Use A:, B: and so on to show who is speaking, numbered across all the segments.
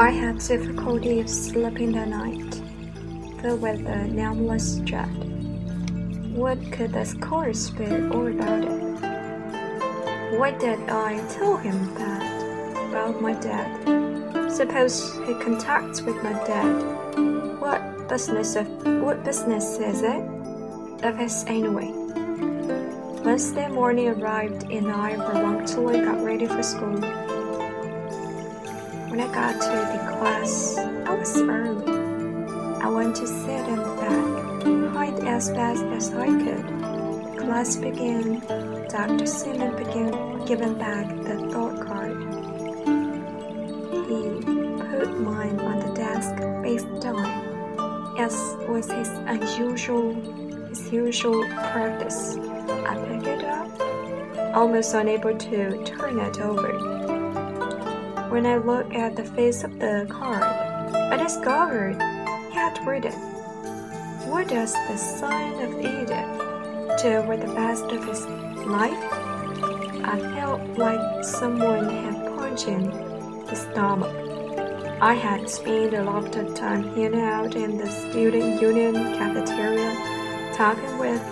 A: I had difficulty sleeping that night, The weather now was dread. What could this course be all about it? Why did I tell him that about my dad? Suppose he contacts with my dad. What business of what business is it of his anyway? Wednesday morning arrived and I reluctantly got ready for school. When I got to the class, I was early. I went to sit in the back, hide as best as I could. Class began. Dr. Simon began giving back the thought card. He put mine on the desk face down, as was his unusual, his usual practice. I picked it up, almost unable to turn it over. When I looked at the face of the card, I discovered he had written, What does the son of Edith do with the best of his life? I felt like someone had punched in the stomach. I had spent a lot of time hanging out in the student union cafeteria, talking with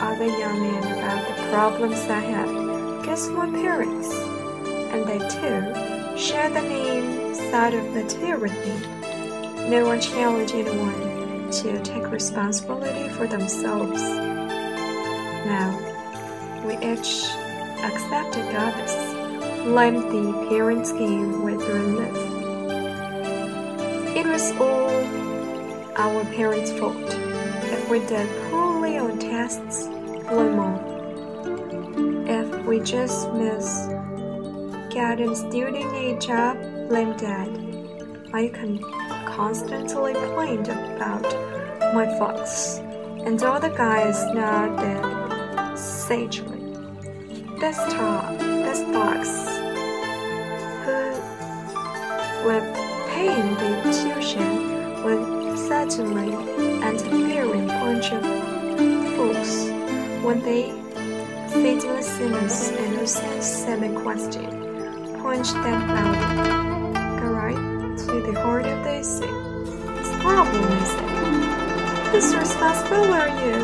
A: other young men about the problems I had. Guess my parents? And they too share the main side of the tear with me. No one challenged anyone to take responsibility for themselves. Now, we each accepted others, blamed the parents' game with relief. It was all our parents' fault if we did poorly on tests, blame all. If we just missed getting student a job, blame dad. I can constantly complained about my faults, and all the guys nodded sagely. This top, this box, who were paying the tuition would certainly interfering bunch of fools when they fatal sinners and semi-question punch that out. Right to the heart of the issue. This problem is it? Whose responsible are you?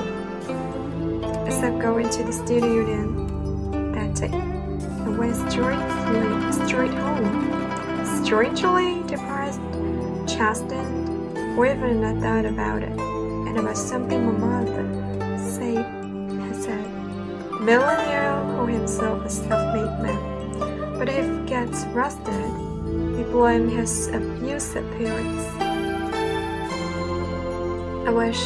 A: Except going to the student union that day. I went straight, straight home. Strangely depressed, chastened, even I thought about it. And about something my mother said, had said. Millionaire who himself a self-made man but if gets arrested, they blame his abusive parents. I wish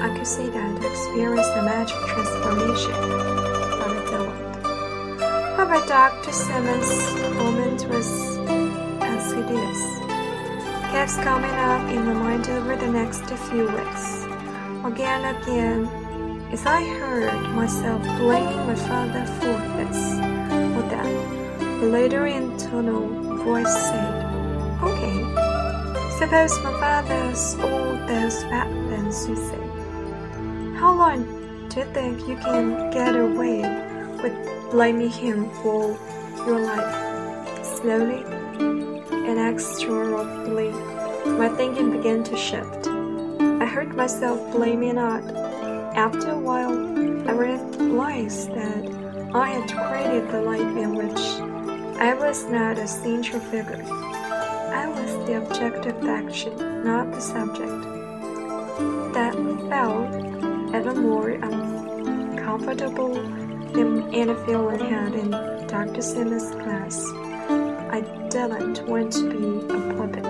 A: I could say that to experience the magic transformation, but I don't. However, Dr. Simmons' moment was insidious. Keeps coming up in my mind over the next few weeks. Again and again, as I heard myself blaming my father for this or that. The later internal voice said, Okay, suppose my father's all those bad things you say. How long do you think you can get away with blaming him for your life? Slowly, and inexorably, my thinking began to shift. I heard myself blaming out. After a while, I realized that I had created the life in which I was not a central figure. I was the object of action, not the subject. That felt ever more uncomfortable than any feeling had in Dr. Simmons' class. I didn't want to be a puppet.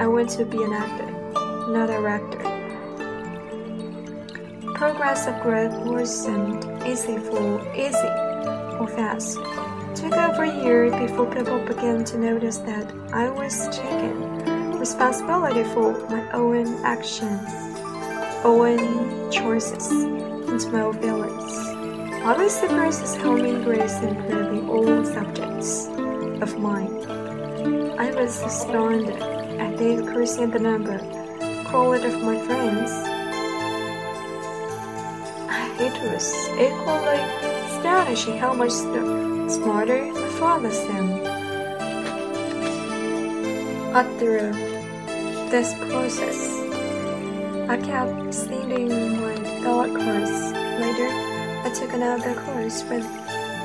A: I want to be an actor, not a rector. Progress of growth wasn't easy for easy or fast took over a year before people began to notice that I was taking responsibility for my own actions, own choices, and my own feelings. I was surprised as how many grace improving all subjects of mine. I was astounded at the increase in the number, quality of my friends. It was equally astonishing how much the smarter the father Sam. got through this process. I kept sending my thought course. Later, I took another course with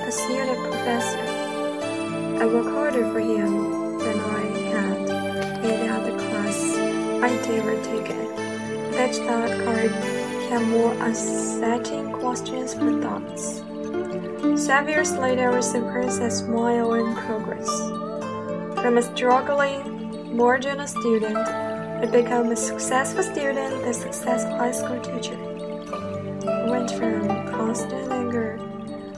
A: a student professor. I worked harder for him than I had in other class I'd ever taken. That thought card had more unsettling questions for thoughts. Seven years later, was impressed as my own progress. From a struggling marginal student, I became a successful student, a successful high school teacher. I went from constant anger,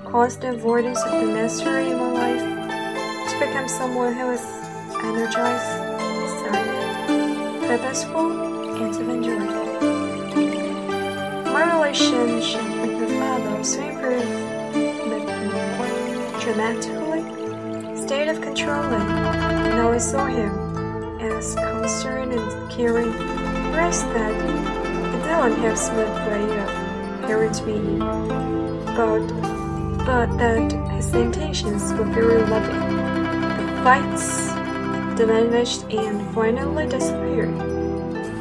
A: constant avoidance of the mystery in my life, to become someone who is energized, excited, purposeful, and enjoy. My relationship with my father improved dramatically, state of controlling, now I saw him as concerned and caring, whereas that he didn't have smooth way of parenting me, but but that his intentions were very loving. The fights diminished and finally disappeared.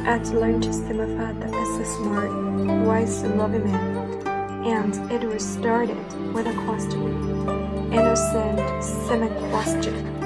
A: I had learned to see my father as a smart, wise, and loving man, and it was started with a question innocent semi question.